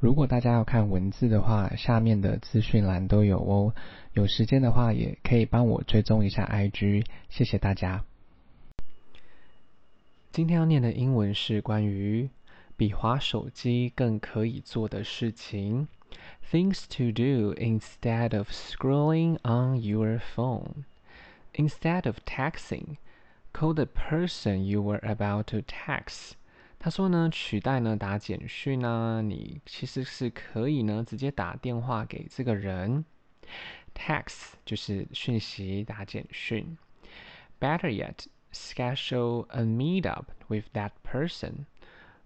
如果大家要看文字的话，下面的资讯栏都有哦。有时间的话，也可以帮我追踪一下 IG，谢谢大家。今天要念的英文是关于比滑手机更可以做的事情，Things to do instead of scrolling on your phone. Instead of texting, call the person you were about to text. 他说呢，取代呢打简讯呢，你其实是可以呢直接打电话给这个人。Text 就是讯息打简讯。Better yet, schedule a meetup with that person.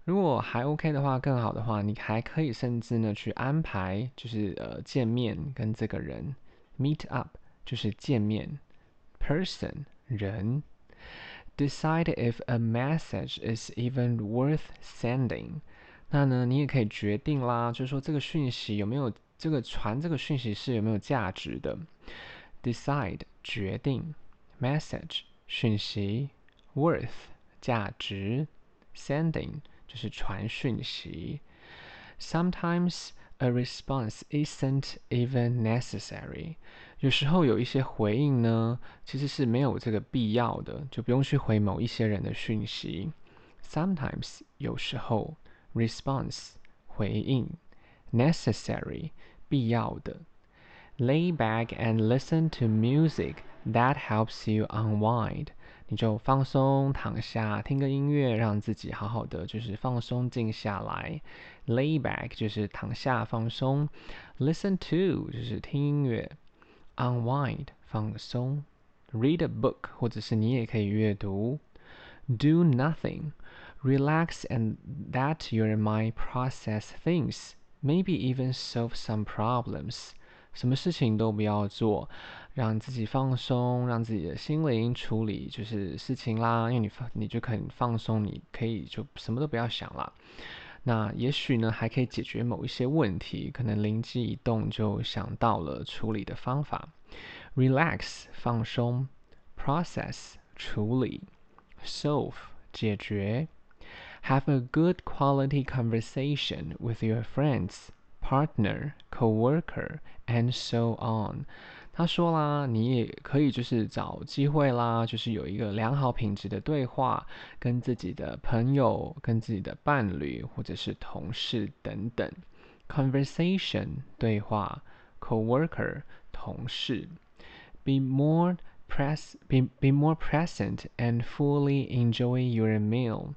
如果还 OK 的话，更好的话，你还可以甚至呢去安排，就是呃见面跟这个人。Meet up 就是见面。Person 人。Decide if a message is even worth sending。那呢，你也可以决定啦，就是说这个讯息有没有这个传这个讯息是有没有价值的。Decide 决定，message 讯息，worth 价值，sending 就是传讯息。Sometimes a response isn't even necessary。 有时候有一些回应呢，其实是没有这个必要的，就不用去回某一些人的讯息。Sometimes 有时候，response 回应，necessary 必要的。Lay back and listen to music that helps you unwind。你就放松躺下，听个音乐，让自己好好的就是放松静下来。Lay back 就是躺下放松，listen to 就是听音乐。Unwind 放松，read a book 或者是你也可以阅读。Do nothing, relax and let your mind process things, maybe even solve some problems。什么事情都不要做，让自己放松，让自己的心灵处理就是事情啦。因为你放，你就可以放松，你可以就什么都不要想了。那也许呢，还可以解决某一些问题，可能灵机一动就想到了处理的方法。Relax 放松，process 处理，solve 解决。Have a good quality conversation with your friends, partner, coworker, and so on. 他说啦，你也可以就是找机会啦，就是有一个良好品质的对话，跟自己的朋友、跟自己的伴侣或者是同事等等。Conversation 对话，coworker 同事。Be more pres be be more present and fully enjoy your meal.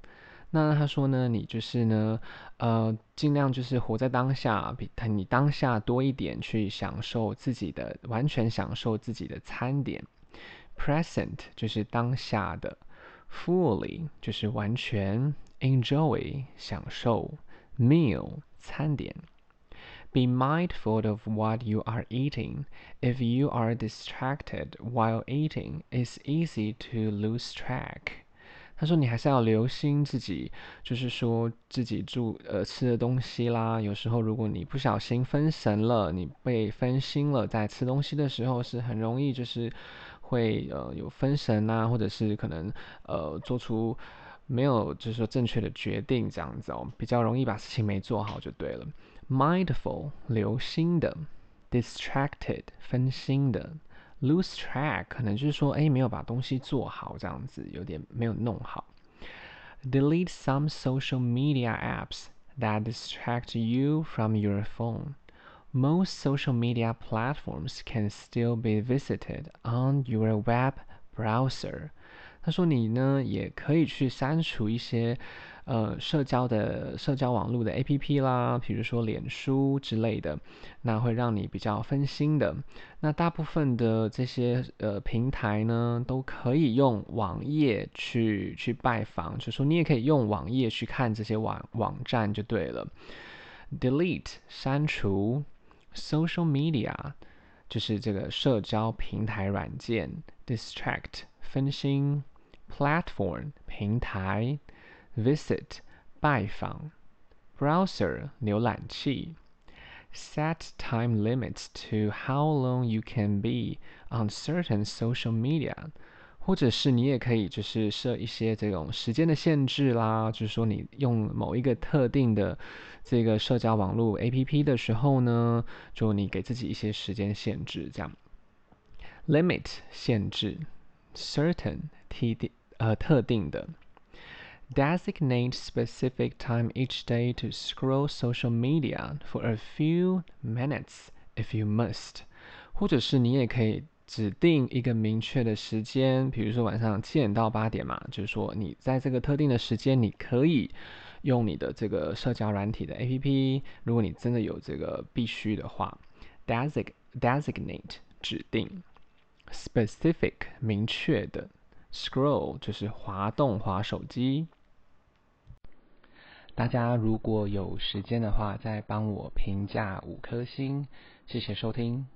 那他说呢，你就是呢，呃，尽量就是活在当下，比你当下多一点去享受自己的，完全享受自己的餐点。Present 就是当下的，fully 就是完全，enjoy 享受，meal 餐点。Be mindful of what you are eating. If you are distracted while eating, it's easy to lose track. 他说：“你还是要留心自己，就是说自己住呃吃的东西啦。有时候如果你不小心分神了，你被分心了，在吃东西的时候是很容易就是会呃有分神啊，或者是可能呃做出没有就是说正确的决定这样子哦，比较容易把事情没做好就对了。Mindful 留心的，distracted 分心的。” Lose track 可能就是说，哎，没有把东西做好，这样子有点没有弄好。Delete some social media apps that distract you from your phone. Most social media platforms can still be visited on your web browser. 他说你呢也可以去删除一些。呃，社交的社交网络的 APP 啦，比如说脸书之类的，那会让你比较分心的。那大部分的这些呃平台呢，都可以用网页去去拜访，就说你也可以用网页去看这些网网站就对了。Delete 删除，Social media 就是这个社交平台软件，Distract 分心，Platform 平台。Visit 拜访，Browser 浏览器，Set time limits to how long you can be on certain social media，或者是你也可以就是设一些这种时间的限制啦，就是说你用某一个特定的这个社交网络 APP 的时候呢，就你给自己一些时间限制，这样。Limit 限制，certain 特定呃特定的。Designate specific time each day to scroll social media for a few minutes if you must，或者是你也可以。指定一个明确的时间，比如说晚上七点到八点嘛，就是说你在这个特定的时间，你可以用你的这个社交软体的 APP。如果你真的有这个必须的话，designate designate 指定，specific 明确的，scroll 就是滑动滑手机。大家如果有时间的话，再帮我评价五颗星，谢谢收听。